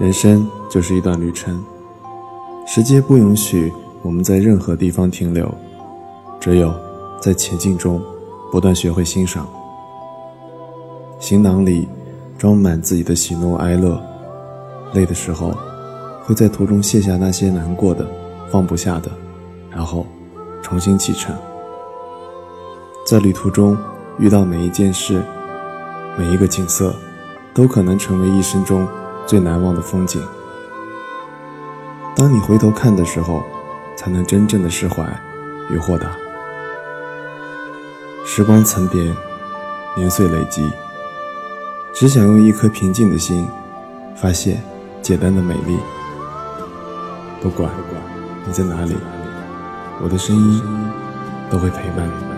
人生就是一段旅程，时间不允许我们在任何地方停留，只有在前进中不断学会欣赏。行囊里装满自己的喜怒哀乐，累的时候会在途中卸下那些难过的、放不下的，然后重新启程。在旅途中遇到每一件事、每一个景色，都可能成为一生中。最难忘的风景。当你回头看的时候，才能真正的释怀与豁达。时光层叠，年岁累积，只想用一颗平静的心，发现简单的美丽。不管你在哪里，我的声音都会陪伴你。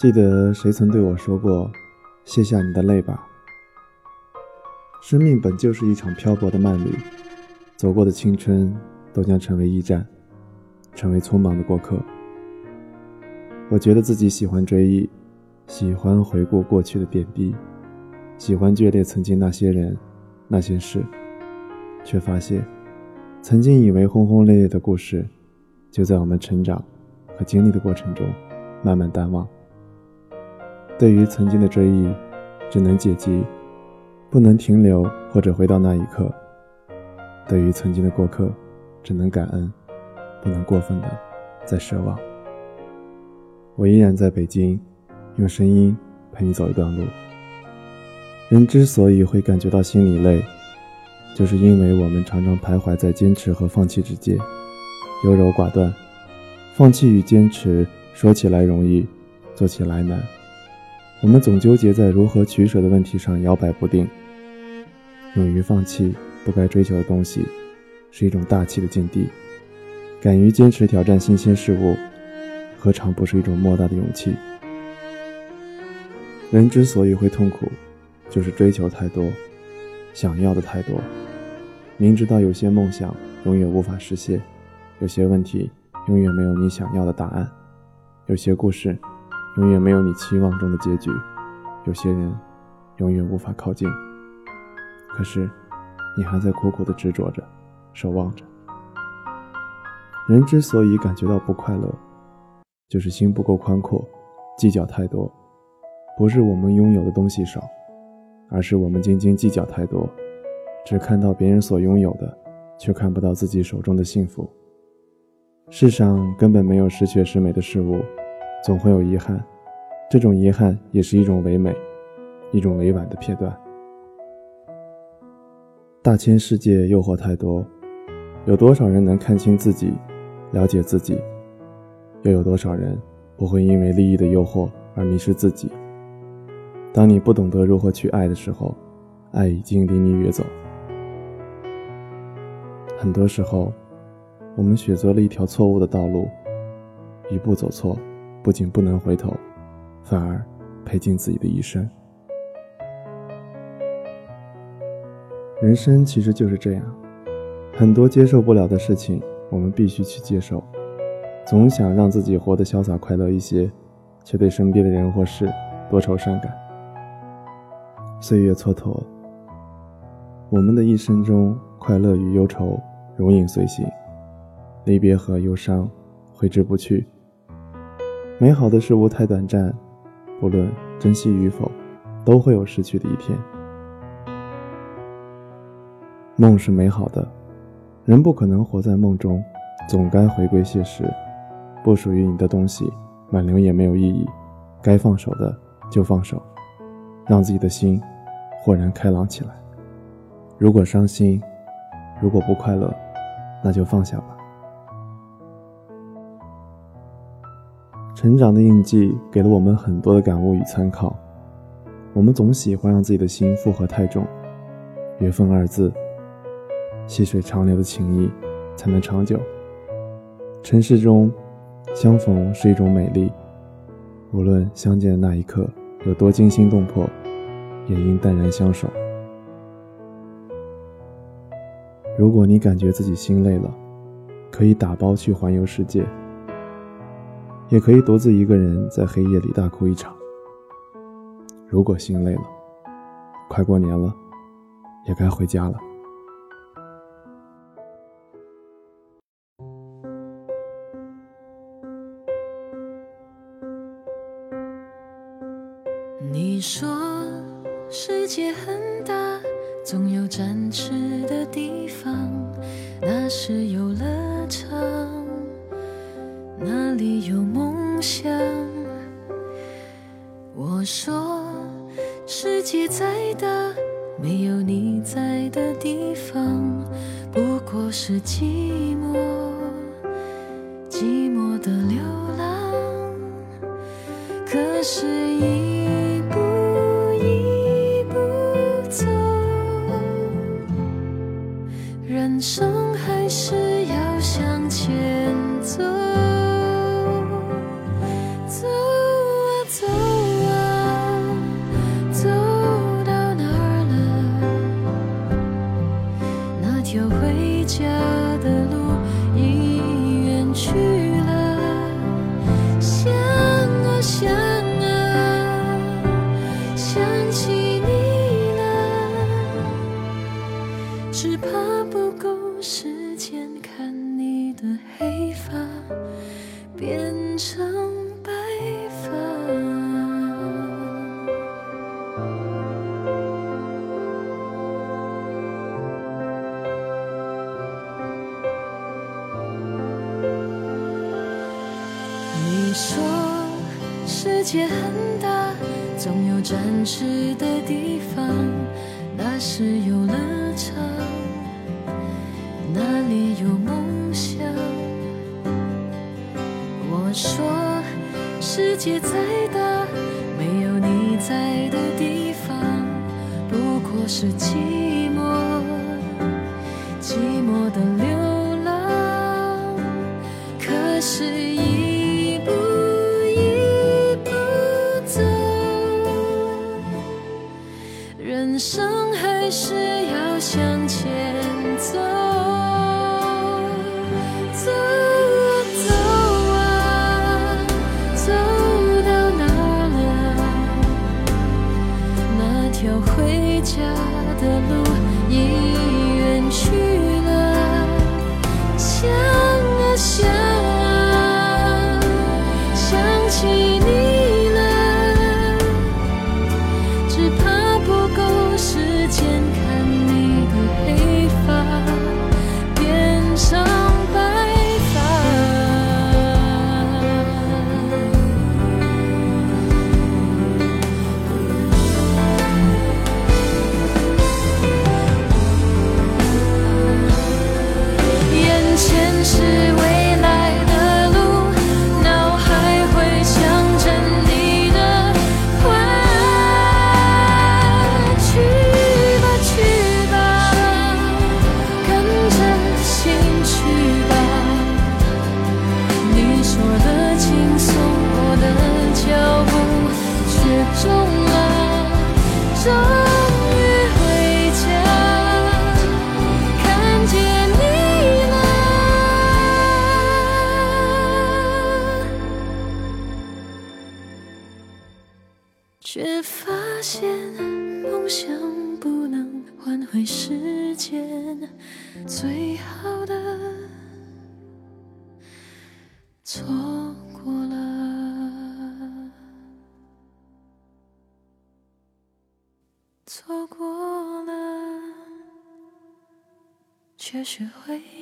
记得谁曾对我说过：“卸下你的泪吧。”生命本就是一场漂泊的慢旅，走过的青春都将成为驿站，成为匆忙的过客。我觉得自己喜欢追忆，喜欢回顾过去的点滴，喜欢眷恋曾经那些人、那些事，却发现，曾经以为轰轰烈烈的故事，就在我们成长和经历的过程中，慢慢淡忘。对于曾经的追忆，只能解记，不能停留或者回到那一刻；对于曾经的过客，只能感恩，不能过分的再奢望。我依然在北京，用声音陪你走一段路。人之所以会感觉到心里累，就是因为我们常常徘徊在坚持和放弃之间，优柔寡断。放弃与坚持，说起来容易，做起来难。我们总纠结在如何取舍的问题上摇摆不定。勇于放弃不该追求的东西，是一种大气的境地；敢于坚持挑战新鲜事物，何尝不是一种莫大的勇气？人之所以会痛苦，就是追求太多，想要的太多。明知道有些梦想永远无法实现，有些问题永远没有你想要的答案，有些故事。永远没有你期望中的结局，有些人永远无法靠近。可是，你还在苦苦的执着着，守望着。人之所以感觉到不快乐，就是心不够宽阔，计较太多。不是我们拥有的东西少，而是我们斤斤计较太多，只看到别人所拥有的，却看不到自己手中的幸福。世上根本没有十全十美的事物。总会有遗憾，这种遗憾也是一种唯美，一种委婉的片段。大千世界诱惑太多，有多少人能看清自己，了解自己？又有多少人不会因为利益的诱惑而迷失自己？当你不懂得如何去爱的时候，爱已经离你远走。很多时候，我们选择了一条错误的道路，一步走错。不仅不能回头，反而赔尽自己的一生。人生其实就是这样，很多接受不了的事情，我们必须去接受。总想让自己活得潇洒快乐一些，却对身边的人或事多愁善感。岁月蹉跎，我们的一生中，快乐与忧愁如影随形，离别和忧伤挥之不去。美好的事物太短暂，不论珍惜与否，都会有失去的一天。梦是美好的，人不可能活在梦中，总该回归现实。不属于你的东西，挽留也没有意义。该放手的就放手，让自己的心豁然开朗起来。如果伤心，如果不快乐，那就放下吧。成长的印记给了我们很多的感悟与参考。我们总喜欢让自己的心负荷太重，缘分二字，细水长流的情谊才能长久。尘世中，相逢是一种美丽，无论相见的那一刻有多惊心动魄，也应淡然相守。如果你感觉自己心累了，可以打包去环游世界，也可以独自一个人在黑夜里大哭一场。如果心累了，快过年了，也该回家了。你说世界很大，总有展翅的地方，那是游乐场，哪里有梦想。我说。世界再大，没有你在的地方，不过是记忆，说世界很大，总有展翅的地方，那是游乐场，那里有梦想。我说，世界再大，没有你在的地方，不过是寂寞，寂寞的流浪。可是。人生还是要向前走。现梦想不能换回时间，最好的错过了，错过了，却学会。